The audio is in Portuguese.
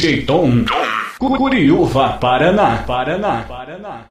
DJ Tom, Curiúva, Paraná, Paraná, Paraná.